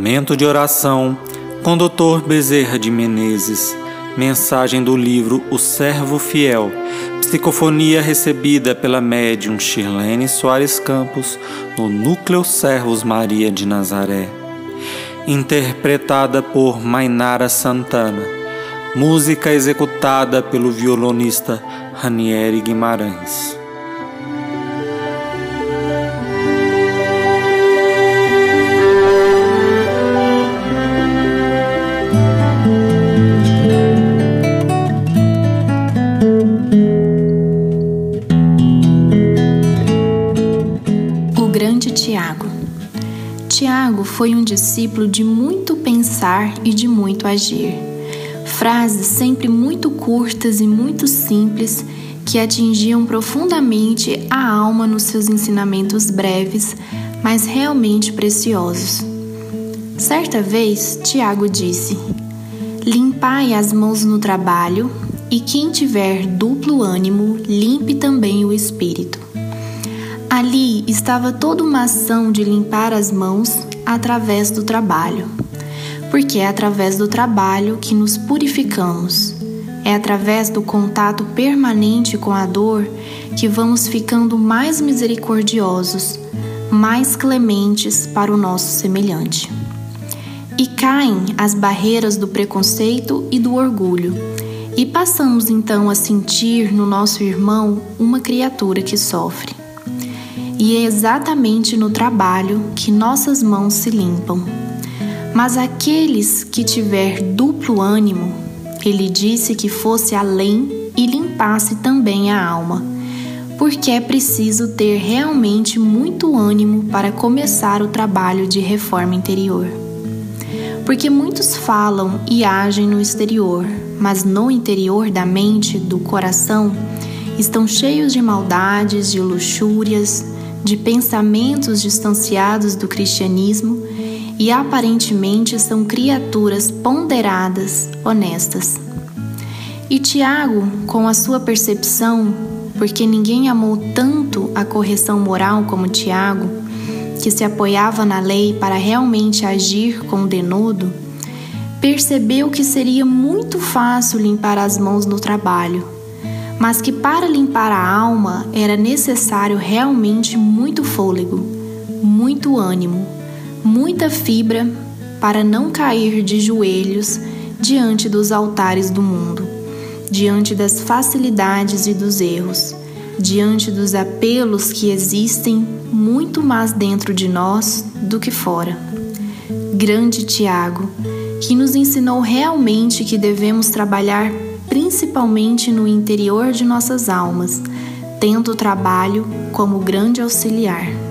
Momento de oração com Dr. Bezerra de Menezes. Mensagem do livro O Servo Fiel. Psicofonia recebida pela médium Shirlene Soares Campos no Núcleo Servos Maria de Nazaré. Interpretada por Mainara Santana. Música executada pelo violonista Ranieri Guimarães. Tiago. Tiago foi um discípulo de muito pensar e de muito agir. Frases sempre muito curtas e muito simples que atingiam profundamente a alma nos seus ensinamentos breves, mas realmente preciosos. Certa vez, Tiago disse: Limpai as mãos no trabalho, e quem tiver duplo ânimo, limpe também o espírito. Ali estava toda uma ação de limpar as mãos através do trabalho, porque é através do trabalho que nos purificamos. É através do contato permanente com a dor que vamos ficando mais misericordiosos, mais clementes para o nosso semelhante. E caem as barreiras do preconceito e do orgulho, e passamos então a sentir no nosso irmão uma criatura que sofre. E é exatamente no trabalho que nossas mãos se limpam. Mas aqueles que tiver duplo ânimo, ele disse que fosse além e limpasse também a alma, porque é preciso ter realmente muito ânimo para começar o trabalho de reforma interior. Porque muitos falam e agem no exterior, mas no interior da mente, do coração, estão cheios de maldades, de luxúrias, de pensamentos distanciados do cristianismo e aparentemente são criaturas ponderadas, honestas. E Tiago, com a sua percepção, porque ninguém amou tanto a correção moral como Tiago, que se apoiava na lei para realmente agir com o denudo, percebeu que seria muito fácil limpar as mãos no trabalho mas que para limpar a alma era necessário realmente muito fôlego, muito ânimo, muita fibra para não cair de joelhos diante dos altares do mundo, diante das facilidades e dos erros, diante dos apelos que existem muito mais dentro de nós do que fora. Grande Tiago, que nos ensinou realmente que devemos trabalhar principalmente no interior de nossas almas, tendo o trabalho como grande auxiliar.